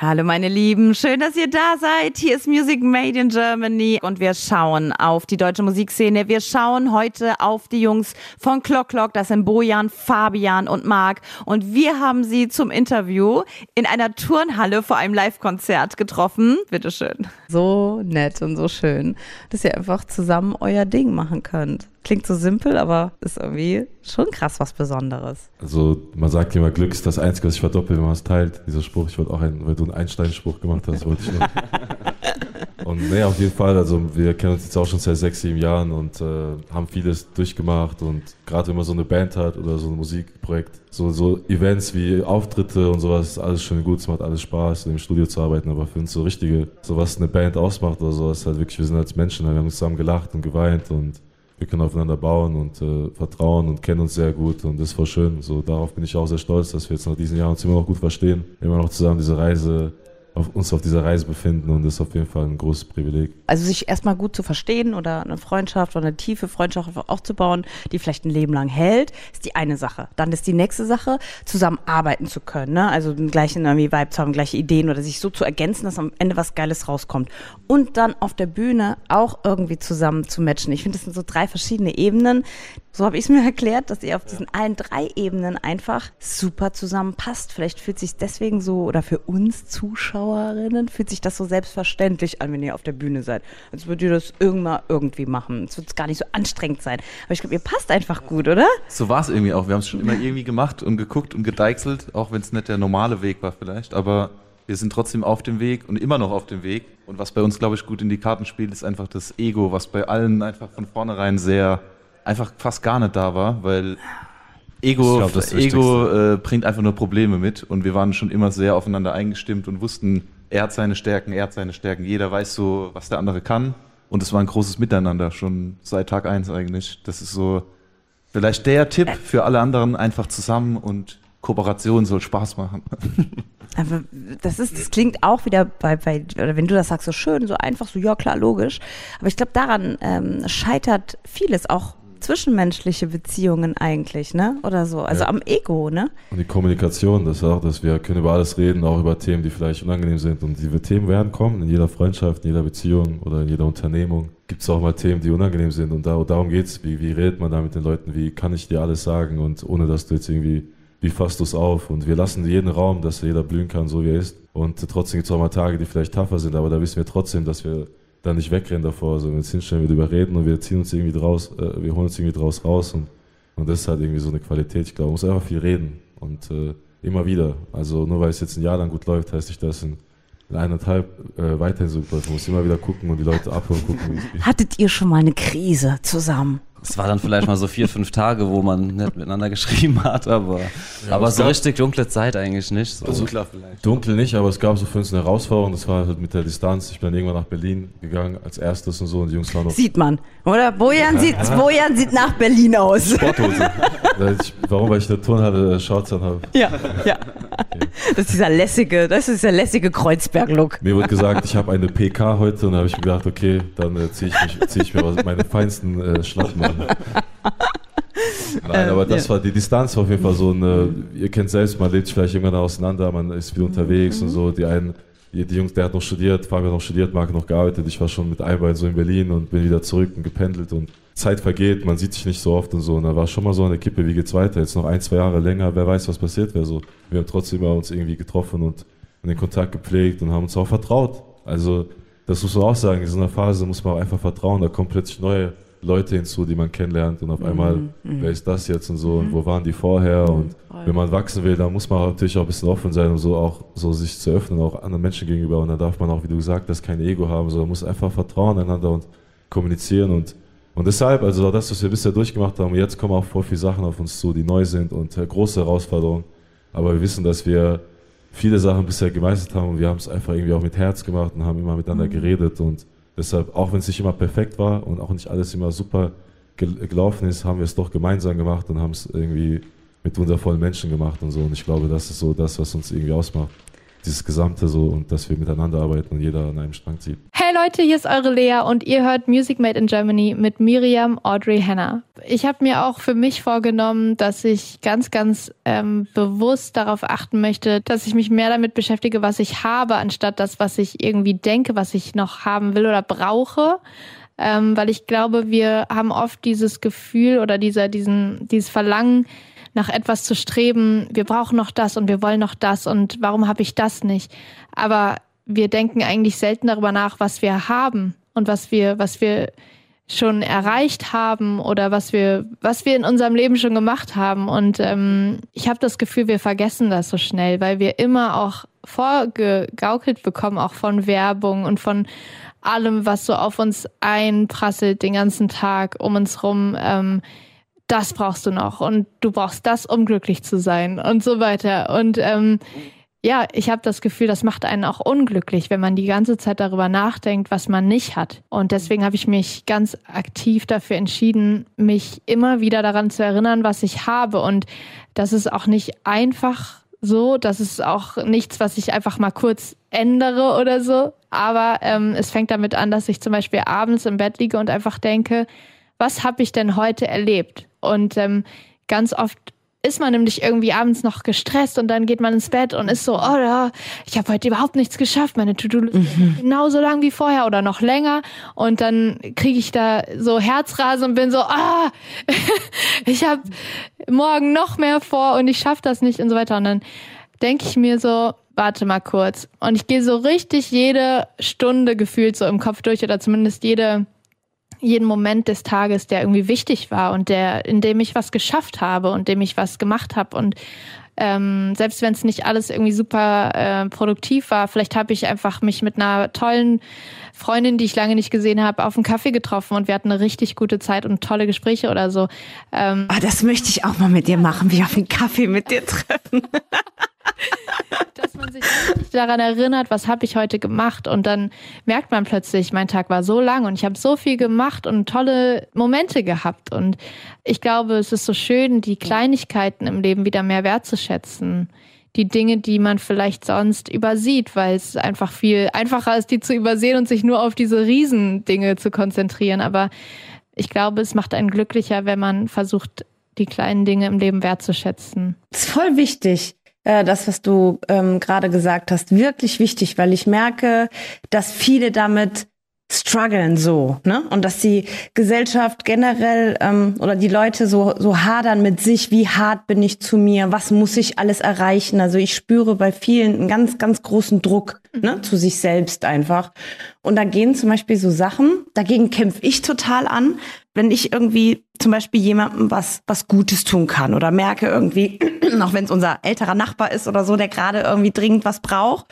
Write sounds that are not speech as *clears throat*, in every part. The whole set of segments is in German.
Hallo meine Lieben, schön, dass ihr da seid. Hier ist Music Made in Germany und wir schauen auf die deutsche Musikszene. Wir schauen heute auf die Jungs von Clock Clock, das sind Bojan, Fabian und Marc und wir haben sie zum Interview in einer Turnhalle vor einem Live-Konzert getroffen. Bitteschön. So nett und so schön, dass ihr einfach zusammen euer Ding machen könnt. Klingt so simpel, aber ist irgendwie schon krass was Besonderes. Also man sagt immer, Glück ist das Einzige, was sich verdoppelt, wenn man es teilt. Dieser Spruch, ich wollte auch einen, weil du einen Einstein-Spruch gemacht hast, wollte ich noch. *laughs* und nee, auf jeden Fall, also wir kennen uns jetzt auch schon seit sechs, sieben Jahren und äh, haben vieles durchgemacht und gerade wenn man so eine Band hat oder so ein Musikprojekt, so, so Events wie Auftritte und sowas, ist alles schön gut, es macht alles Spaß, im Studio zu arbeiten, aber für uns so richtige, so was eine Band ausmacht oder sowas, halt wirklich, wir sind als Menschen, wir haben zusammen gelacht und geweint und wir können aufeinander bauen und äh, vertrauen und kennen uns sehr gut und das voll schön. So darauf bin ich auch sehr stolz, dass wir jetzt nach diesen Jahren uns immer noch gut verstehen, immer noch zusammen diese Reise auf uns auf dieser Reise befinden und das ist auf jeden Fall ein großes Privileg. Also sich erstmal gut zu verstehen oder eine Freundschaft oder eine tiefe Freundschaft aufzubauen, die vielleicht ein Leben lang hält, ist die eine Sache. Dann ist die nächste Sache, zusammen arbeiten zu können, ne? also den gleichen irgendwie Vibe zu haben, gleiche Ideen oder sich so zu ergänzen, dass am Ende was Geiles rauskommt. Und dann auf der Bühne auch irgendwie zusammen zu matchen. Ich finde, das sind so drei verschiedene Ebenen, so habe ich es mir *laughs* erklärt, dass ihr auf diesen allen drei Ebenen einfach super zusammenpasst. Vielleicht fühlt sich deswegen so, oder für uns Zuschauerinnen, fühlt sich das so selbstverständlich an, wenn ihr auf der Bühne seid. Als würdet ihr das irgendwann irgendwie machen. Es wird gar nicht so anstrengend sein. Aber ich glaube, ihr passt einfach gut, oder? So war es irgendwie auch. Wir haben es schon immer irgendwie gemacht und geguckt und gedeichselt, auch wenn es nicht der normale Weg war vielleicht. Aber wir sind trotzdem auf dem Weg und immer noch auf dem Weg. Und was bei uns, glaube ich, gut in die Karten spielt, ist einfach das Ego, was bei allen einfach von vornherein sehr einfach fast gar nicht da war, weil Ego, glaub, Ego äh, bringt einfach nur Probleme mit und wir waren schon immer sehr aufeinander eingestimmt und wussten, er hat seine Stärken, er hat seine Stärken, jeder weiß so, was der andere kann und es war ein großes Miteinander, schon seit Tag eins eigentlich. Das ist so vielleicht der Tipp für alle anderen, einfach zusammen und Kooperation soll Spaß machen. *laughs* Aber das ist, das klingt auch wieder bei, bei, oder wenn du das sagst, so schön, so einfach, so ja klar, logisch. Aber ich glaube, daran ähm, scheitert vieles auch zwischenmenschliche Beziehungen eigentlich, ne? Oder so. Also ja. am Ego, ne? Und die Kommunikation, das ist auch, dass wir können über alles reden, auch über Themen, die vielleicht unangenehm sind. Und diese Themen werden kommen in jeder Freundschaft, in jeder Beziehung oder in jeder Unternehmung. Gibt es auch mal Themen, die unangenehm sind. Und da, darum geht es. Wie, wie redet man da mit den Leuten? Wie kann ich dir alles sagen? Und ohne dass du jetzt irgendwie, wie fasst du es auf? Und wir lassen jeden Raum, dass jeder blühen kann, so wie er ist. Und trotzdem gibt es auch mal Tage, die vielleicht tougher sind. Aber da wissen wir trotzdem, dass wir da nicht wegrennen davor, sondern uns hinstellen, wir überreden und wir ziehen uns irgendwie draus, äh, wir holen uns irgendwie draus raus und, und das ist halt irgendwie so eine Qualität. Ich glaube, man muss einfach viel reden und äh, immer wieder. Also nur weil es jetzt ein Jahr lang gut läuft, heißt nicht, dass in, in eineinhalb äh, weiterhin so läuft. Man muss immer wieder gucken und die Leute abholen, gucken, wie es geht. Hattet ihr schon mal eine Krise zusammen? Es war dann vielleicht mal so vier, fünf Tage, wo man nicht miteinander geschrieben hat, aber, ja, aber so richtig dunkle Zeit eigentlich nicht. So. Also klar vielleicht. Dunkel nicht, aber es gab so für uns eine Herausforderung, das war halt mit der Distanz. Ich bin dann irgendwann nach Berlin gegangen als erstes und so und die Jungs waren noch. Sieht man, oder? Bojan, ja. sieht, Bojan sieht nach Berlin aus. Sporthose. warum? Weil ich eine Turnhalle äh, Shorts an habe. Ja, ja. Okay. Das ist dieser lässige, das ist dieser lässige Kreuzberg-Look. Mir wurde gesagt, ich habe eine PK heute und da habe ich mir gedacht, okay, dann äh, ziehe ich, zieh ich mir meine feinsten äh, Schlappen an. Nein, aber das ja. war die Distanz war auf jeden Fall so eine, ihr kennt selbst, man lebt vielleicht irgendwann auseinander, man ist viel unterwegs mhm. und so. Die einen, die, die, Jungs, der hat noch studiert, Fabian hat noch studiert, Marc noch gearbeitet. Ich war schon mit Einbein so in Berlin und bin wieder zurück und gependelt und Zeit vergeht, man sieht sich nicht so oft und so. Und da war schon mal so eine Kippe, wie geht's weiter? Jetzt noch ein, zwei Jahre länger, wer weiß, was passiert wäre so. Wir haben trotzdem immer uns irgendwie getroffen und den Kontakt gepflegt und haben uns auch vertraut. Also, das muss man auch sagen, in so einer Phase muss man auch einfach vertrauen, da kommen plötzlich neue Leute hinzu, die man kennenlernt und auf einmal, mhm. mhm. wer ist das jetzt und so und wo waren die vorher mhm. und wenn man wachsen will, dann muss man natürlich auch ein bisschen offen sein, um so auch so sich zu öffnen, auch anderen Menschen gegenüber und dann darf man auch, wie du gesagt hast, kein Ego haben, sondern muss einfach vertrauen einander und kommunizieren und und deshalb, also das, was wir bisher durchgemacht haben, jetzt kommen auch vor viele Sachen auf uns zu, die neu sind und äh, große Herausforderungen. Aber wir wissen, dass wir viele Sachen bisher gemeistert haben und wir haben es einfach irgendwie auch mit Herz gemacht und haben immer miteinander mhm. geredet und Deshalb, auch wenn es nicht immer perfekt war und auch nicht alles immer super gelaufen ist, haben wir es doch gemeinsam gemacht und haben es irgendwie mit wundervollen Menschen gemacht und so. Und ich glaube, das ist so das, was uns irgendwie ausmacht. Dieses Gesamte so und dass wir miteinander arbeiten und jeder an einem Strang zieht. Hey Leute, hier ist eure Lea und ihr hört Music Made in Germany mit Miriam Audrey Hanna. Ich habe mir auch für mich vorgenommen, dass ich ganz, ganz ähm, bewusst darauf achten möchte, dass ich mich mehr damit beschäftige, was ich habe, anstatt das, was ich irgendwie denke, was ich noch haben will oder brauche. Ähm, weil ich glaube, wir haben oft dieses Gefühl oder dieser, diesen, dieses Verlangen, nach etwas zu streben, wir brauchen noch das und wir wollen noch das und warum habe ich das nicht? Aber wir denken eigentlich selten darüber nach, was wir haben und was wir, was wir schon erreicht haben oder was wir, was wir in unserem Leben schon gemacht haben. Und ähm, ich habe das Gefühl, wir vergessen das so schnell, weil wir immer auch vorgegaukelt bekommen, auch von Werbung und von allem, was so auf uns einprasselt den ganzen Tag um uns rum. Ähm, das brauchst du noch und du brauchst das, um glücklich zu sein und so weiter. Und ähm, ja, ich habe das Gefühl, das macht einen auch unglücklich, wenn man die ganze Zeit darüber nachdenkt, was man nicht hat. Und deswegen habe ich mich ganz aktiv dafür entschieden, mich immer wieder daran zu erinnern, was ich habe. Und das ist auch nicht einfach so, das ist auch nichts, was ich einfach mal kurz ändere oder so. Aber ähm, es fängt damit an, dass ich zum Beispiel abends im Bett liege und einfach denke, was habe ich denn heute erlebt? Und ähm, ganz oft ist man nämlich irgendwie abends noch gestresst und dann geht man ins Bett und ist so, oh ja, ich habe heute überhaupt nichts geschafft, meine To-Do-Liste mhm. genauso lang wie vorher oder noch länger. Und dann kriege ich da so Herzrasen und bin so, ah, *laughs* ich habe morgen noch mehr vor und ich schaffe das nicht und so weiter. Und dann denke ich mir so, warte mal kurz. Und ich gehe so richtig jede Stunde gefühlt so im Kopf durch oder zumindest jede jeden Moment des Tages, der irgendwie wichtig war und der, in dem ich was geschafft habe und dem ich was gemacht habe und ähm, selbst wenn es nicht alles irgendwie super äh, produktiv war, vielleicht habe ich einfach mich mit einer tollen Freundin, die ich lange nicht gesehen habe, auf einen Kaffee getroffen und wir hatten eine richtig gute Zeit und tolle Gespräche oder so. Ähm, oh, das möchte ich auch mal mit dir machen, wie auf einen Kaffee mit dir treffen. *laughs* dass man sich daran erinnert, was habe ich heute gemacht und dann merkt man plötzlich, mein Tag war so lang und ich habe so viel gemacht und tolle Momente gehabt und ich glaube, es ist so schön, die Kleinigkeiten im Leben wieder mehr wertzuschätzen. Die Dinge, die man vielleicht sonst übersieht, weil es einfach viel einfacher ist, die zu übersehen und sich nur auf diese Riesendinge zu konzentrieren. Aber ich glaube, es macht einen glücklicher, wenn man versucht, die kleinen Dinge im Leben wertzuschätzen. Das ist voll wichtig äh, das, was du ähm, gerade gesagt hast, wirklich wichtig, weil ich merke, dass viele damit strugglen so, ne? Und dass die Gesellschaft generell ähm, oder die Leute so so hadern mit sich, wie hart bin ich zu mir, was muss ich alles erreichen? Also ich spüre bei vielen einen ganz ganz großen Druck ne, mhm. zu sich selbst einfach. Und da gehen zum Beispiel so Sachen, dagegen kämpfe ich total an, wenn ich irgendwie zum Beispiel jemandem was, was Gutes tun kann oder merke irgendwie, *clears throat* auch wenn es unser älterer Nachbar ist oder so, der gerade irgendwie dringend was braucht,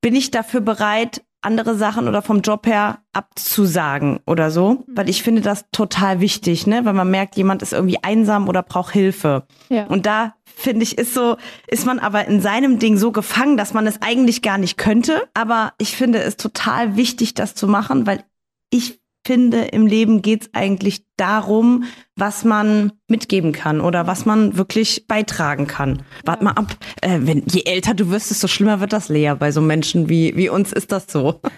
bin ich dafür bereit, andere Sachen oder vom Job her abzusagen oder so, mhm. weil ich finde das total wichtig, ne, weil man merkt, jemand ist irgendwie einsam oder braucht Hilfe. Ja. Und da finde ich, ist so, ist man aber in seinem Ding so gefangen, dass man es eigentlich gar nicht könnte. Aber ich finde es total wichtig, das zu machen, weil ich finde, im Leben geht es eigentlich darum, was man mitgeben kann oder was man wirklich beitragen kann. Wart mal ab, äh, wenn, je älter du wirst, desto schlimmer wird das leer. Bei so Menschen wie, wie uns ist das so. *laughs*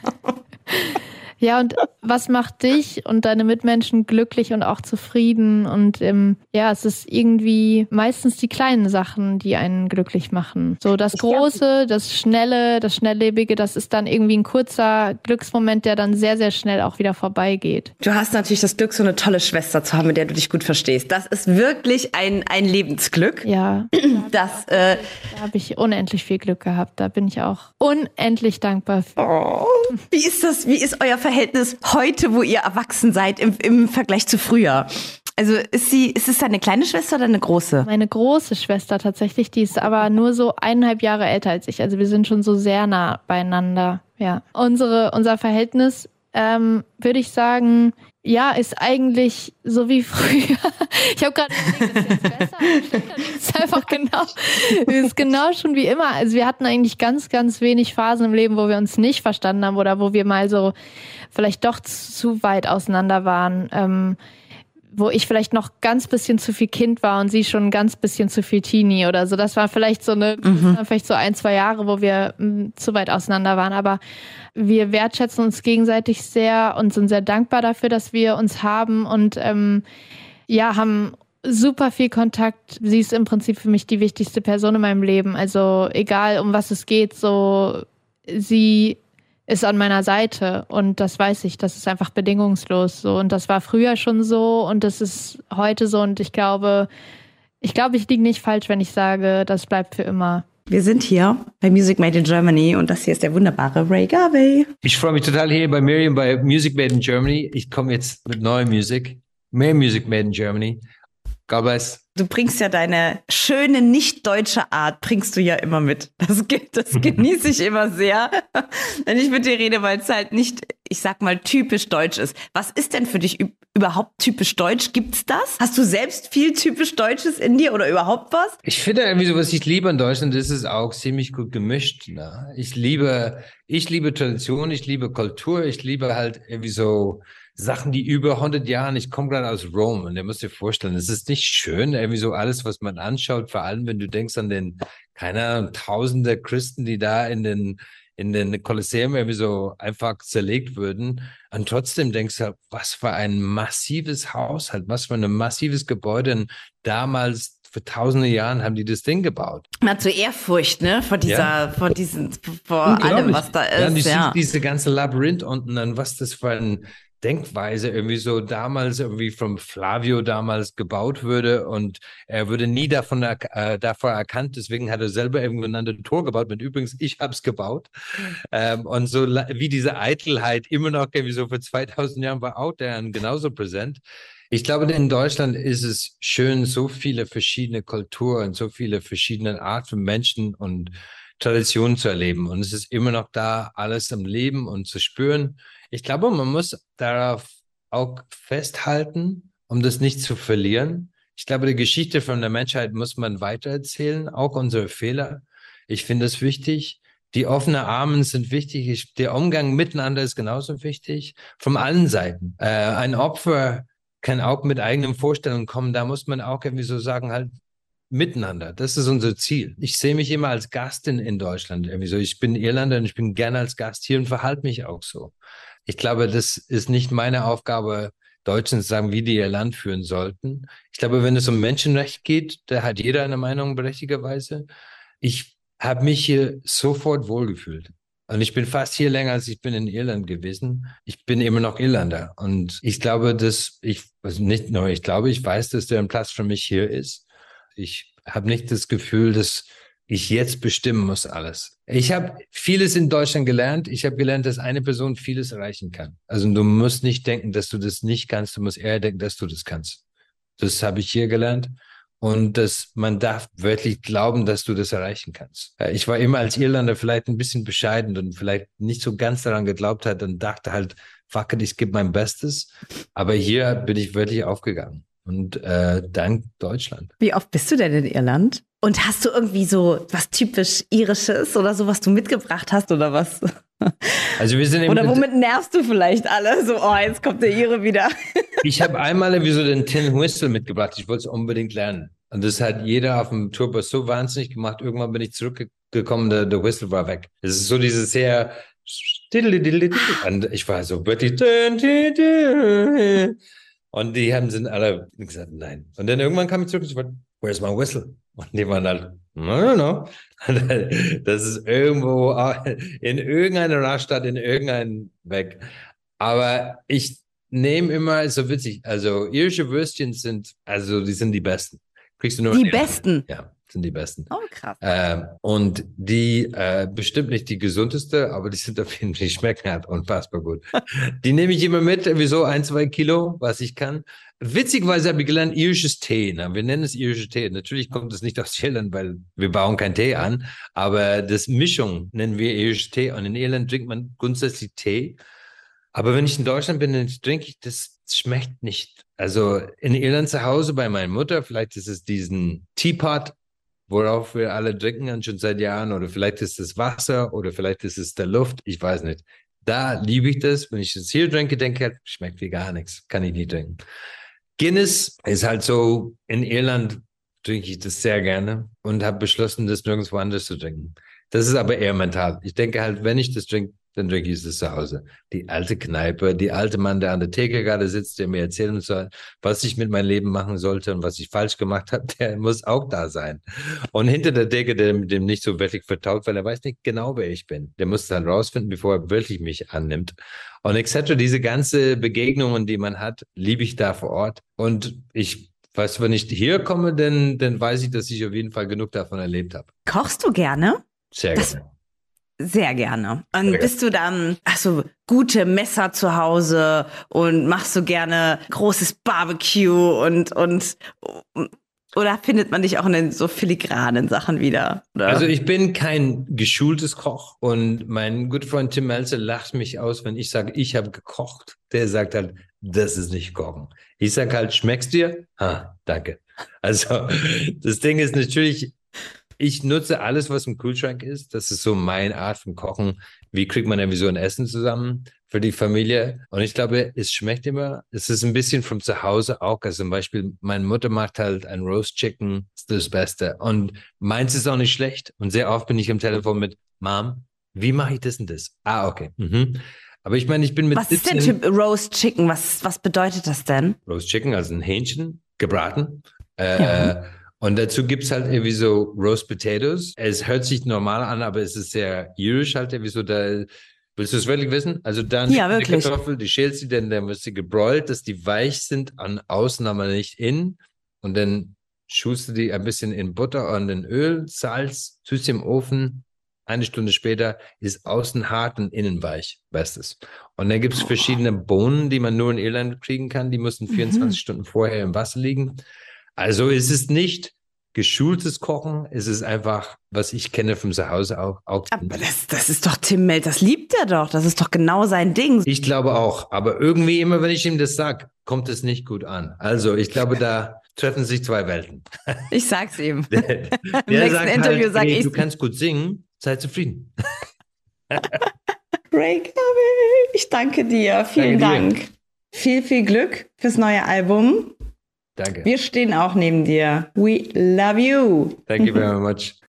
Ja, und was macht dich und deine Mitmenschen glücklich und auch zufrieden? Und ähm, ja, es ist irgendwie meistens die kleinen Sachen, die einen glücklich machen. So das Große, das Schnelle, das Schnelllebige, das ist dann irgendwie ein kurzer Glücksmoment, der dann sehr, sehr schnell auch wieder vorbeigeht. Du hast natürlich das Glück, so eine tolle Schwester zu haben, mit der du dich gut verstehst. Das ist wirklich ein, ein Lebensglück. Ja. *clears throat* Das, äh, da habe ich unendlich viel Glück gehabt. Da bin ich auch unendlich dankbar für. Oh, wie ist das? Wie ist euer Verhältnis? Verhältnis heute, wo ihr erwachsen seid, im, im Vergleich zu früher? Also ist sie, ist es deine kleine Schwester oder eine große? Meine große Schwester tatsächlich, die ist aber nur so eineinhalb Jahre älter als ich. Also wir sind schon so sehr nah beieinander. Ja. Unsere, unser Verhältnis, ähm, würde ich sagen, ja, ist eigentlich so wie früher. *laughs* Ich habe gerade *laughs* ist einfach genau, ist genau schon wie immer. Also wir hatten eigentlich ganz, ganz wenig Phasen im Leben, wo wir uns nicht verstanden haben oder wo wir mal so vielleicht doch zu weit auseinander waren. Ähm, wo ich vielleicht noch ganz bisschen zu viel Kind war und sie schon ganz bisschen zu viel Teenie oder so. Das war vielleicht so eine, mhm. vielleicht so ein, zwei Jahre, wo wir hm, zu weit auseinander waren. Aber wir wertschätzen uns gegenseitig sehr und sind sehr dankbar dafür, dass wir uns haben und ähm, ja, haben super viel Kontakt. Sie ist im Prinzip für mich die wichtigste Person in meinem Leben. Also egal um was es geht, so sie ist an meiner Seite und das weiß ich, das ist einfach bedingungslos so und das war früher schon so und das ist heute so und ich glaube, ich glaube, ich liege nicht falsch, wenn ich sage, das bleibt für immer. Wir sind hier bei Music Made in Germany und das hier ist der wunderbare Ray Garvey. Ich freue mich total hier bei Miriam bei Music Made in Germany. Ich komme jetzt mit neuer Musik, mehr Music Made in Germany Gabes. Du bringst ja deine schöne, nicht deutsche Art, bringst du ja immer mit. Das, das genieße ich immer sehr, *laughs* wenn ich mit dir rede, weil es halt nicht, ich sag mal, typisch deutsch ist. Was ist denn für dich überhaupt typisch deutsch? Gibt's das? Hast du selbst viel typisch Deutsches in dir oder überhaupt was? Ich finde irgendwie so, was ich liebe in Deutschland, ist es auch ziemlich gut gemischt. Ne? Ich liebe, ich liebe Tradition, ich liebe Kultur, ich liebe halt irgendwie so, Sachen, die über 100 Jahren, ich komme gerade aus Rom und ihr müsst dir vorstellen, es ist nicht schön, irgendwie so alles, was man anschaut, vor allem wenn du denkst an den, keine Ahnung, tausende Christen, die da in den, in den Kolosseum irgendwie so einfach zerlegt würden. Und trotzdem denkst du, was für ein massives Haus halt, was für ein massives Gebäude. Und damals für tausende Jahren haben die das Ding gebaut. Man hat so Ehrfurcht, ne, vor dieser, ja. vor diesen, vor allem, was da ist. Ja, und du ja. diese ganze Labyrinth unten, dann was das für ein Denkweise irgendwie so damals irgendwie vom Flavio damals gebaut würde und er würde nie davon äh, davor erkannt, deswegen hat er selber irgendwann ein Tor gebaut mit übrigens, ich habe es gebaut ähm, und so wie diese Eitelheit immer noch irgendwie so für 2000 Jahren war auch der genauso präsent. Ich glaube, in Deutschland ist es schön, so viele verschiedene Kulturen, so viele verschiedene Arten von Menschen und Traditionen zu erleben und es ist immer noch da, alles am Leben und zu spüren. Ich glaube, man muss darauf auch festhalten, um das nicht zu verlieren. Ich glaube, die Geschichte von der Menschheit muss man weitererzählen, auch unsere Fehler. Ich finde es wichtig. Die offenen Armen sind wichtig. Ich, der Umgang miteinander ist genauso wichtig. Von allen Seiten. Äh, ein Opfer kann auch mit eigenen Vorstellungen kommen. Da muss man auch irgendwie so sagen, halt miteinander. Das ist unser Ziel. Ich sehe mich immer als Gast in, in Deutschland. Irgendwie so. Ich bin Irlander und ich bin gerne als Gast hier und verhalte mich auch so. Ich glaube, das ist nicht meine Aufgabe, Deutschen zu sagen, wie die ihr Land führen sollten. Ich glaube, wenn es um Menschenrecht geht, da hat jeder eine Meinung berechtigerweise. Ich habe mich hier sofort wohlgefühlt. Und ich bin fast hier länger, als ich bin in Irland gewesen. Ich bin immer noch Irlander. Und ich glaube, dass ich, also nicht nur, ich glaube, ich weiß, dass der Platz für mich hier ist. Ich habe nicht das Gefühl, dass ich jetzt bestimmen muss alles. Ich habe vieles in Deutschland gelernt. Ich habe gelernt, dass eine Person vieles erreichen kann. Also du musst nicht denken, dass du das nicht kannst. Du musst eher denken, dass du das kannst. Das habe ich hier gelernt. Und dass man darf wirklich glauben, dass du das erreichen kannst. Ich war immer als Irlander vielleicht ein bisschen bescheiden und vielleicht nicht so ganz daran geglaubt hat und dachte halt, fuck it, ich gebe mein Bestes. Aber hier bin ich wirklich aufgegangen. Und äh, dank Deutschland. Wie oft bist du denn in Irland? Und hast du irgendwie so was typisch irisches oder so, was du mitgebracht hast oder was? Also wir sind oder womit nervst du vielleicht alle? So, oh, jetzt kommt der Ire wieder. *laughs* Ich habe einmal irgendwie so den Tin Whistle mitgebracht. Ich wollte es unbedingt lernen. Und das hat jeder auf dem Tourbus so wahnsinnig gemacht. Irgendwann bin ich zurückgekommen, der, der Whistle war weg. Es ist so dieses sehr und ich war so wirklich und die haben sind alle gesagt, nein. Und dann irgendwann kam ich zurück und ich war, where's my whistle? *laughs* Und die waren halt, no, no, no. *laughs* Das ist irgendwo in irgendeiner Raststadt, in irgendein Weg. Aber ich nehme immer, ist so witzig, also irische Würstchen sind, also die sind die besten. Kriegst du nur die besten? Ja sind die besten. Oh, krass. Ähm, und die äh, bestimmt nicht die gesundeste, aber die sind auf jeden Fall, die schmecken halt unfassbar gut. *laughs* die nehme ich immer mit, wieso ein, zwei Kilo, was ich kann. Witzigerweise habe ich gelernt, irisches Tee. Na, wir nennen es irische Tee. Natürlich kommt es nicht aus Irland, weil wir bauen keinen Tee an, aber das Mischung nennen wir irisches Tee. Und in Irland trinkt man grundsätzlich Tee. Aber wenn ich in Deutschland bin, dann trinke ich das schmeckt nicht. Also in Irland zu Hause bei meiner Mutter, vielleicht ist es diesen Teapot, worauf wir alle trinken schon seit Jahren oder vielleicht ist es Wasser oder vielleicht ist es der Luft, ich weiß nicht. Da liebe ich das. Wenn ich das hier trinke, denke ich, schmeckt wie gar nichts, kann ich nie trinken. Guinness ist halt so, in Irland trinke ich das sehr gerne und habe beschlossen, das nirgendwo anders zu trinken. Das ist aber eher mental. Ich denke halt, wenn ich das trinke, dann ich es zu Hause. Die alte Kneipe, die alte Mann, der an der Theke gerade sitzt, der mir erzählen soll, was ich mit meinem Leben machen sollte und was ich falsch gemacht habe, *laughs* der muss auch da sein. Und hinter der Theke, der mit dem nicht so wirklich vertraut, weil er weiß nicht genau, wer ich bin. Der muss dann rausfinden, bevor er wirklich mich annimmt. Und etc. Diese ganze Begegnungen, die man hat, liebe ich da vor Ort. Und ich weiß, wenn ich hier komme, dann, dann weiß ich, dass ich auf jeden Fall genug davon erlebt habe. Kochst du gerne? Sehr Das- gerne. Sehr gerne. Und Sehr bist du dann, ach so, gute Messer zu Hause und machst du gerne großes Barbecue und, und, oder findet man dich auch in den so filigranen Sachen wieder? Oder? Also ich bin kein geschultes Koch und mein guter Freund Tim Melzer lacht mich aus, wenn ich sage, ich habe gekocht. Der sagt halt, das ist nicht kochen. Ich sage halt, schmeckst dir? Ah, danke. Also das Ding ist natürlich, ich nutze alles, was im Kühlschrank ist. Das ist so meine Art von Kochen. Wie kriegt man irgendwie so ein Essen zusammen für die Familie? Und ich glaube, es schmeckt immer. Es ist ein bisschen von zu Hause auch. Also zum Beispiel, meine Mutter macht halt ein Roast Chicken, ist das Beste. Und meins ist auch nicht schlecht. Und sehr oft bin ich am Telefon mit, Mom, wie mache ich das und das? Ah, okay. Mhm. Aber ich meine, ich bin mit was ist denn 17 Typ Roast Chicken? Was, was bedeutet das denn? Roast Chicken, also ein Hähnchen, gebraten. Äh, Ja. Und dazu gibt's halt irgendwie so Roast Potatoes. Es hört sich normal an, aber es ist sehr irisch halt irgendwie so. Da, willst du es wirklich wissen? Also dann Ja, die. Kartoffel, die schälst du, dann, dann wird sie gebräult, dass die weich sind an außen, aber nicht innen. Und dann schust du die ein bisschen in Butter und in Öl, Salz, tust sie im Ofen. Eine Stunde später ist außen hart und innen weich. Bestes. Und dann gibt's verschiedene Bohnen, die man nur in Irland kriegen kann. Die müssen 24 Stunden vorher im Wasser liegen. Also es ist nicht geschultes Kochen, es ist einfach, was ich kenne vom Zuhause auch. auch Aber das, das ist doch Tim Melt, das liebt er doch. Das ist doch genau sein Ding. ich glaube auch, aber irgendwie immer, wenn ich ihm das sage, kommt es nicht gut an. Also ich glaube, da treffen sich zwei Welten. *laughs* Ich sag's ihm. *laughs* Der, der nächsten Interview sag ey, ich's. du kannst gut singen, sei zufrieden. *laughs* Reykjavik, ich danke dir. Vielen Danke dir. Dank. Viel, viel Glück fürs neue Album. Danke. Wir stehen auch neben dir. We love you. Thank you very much.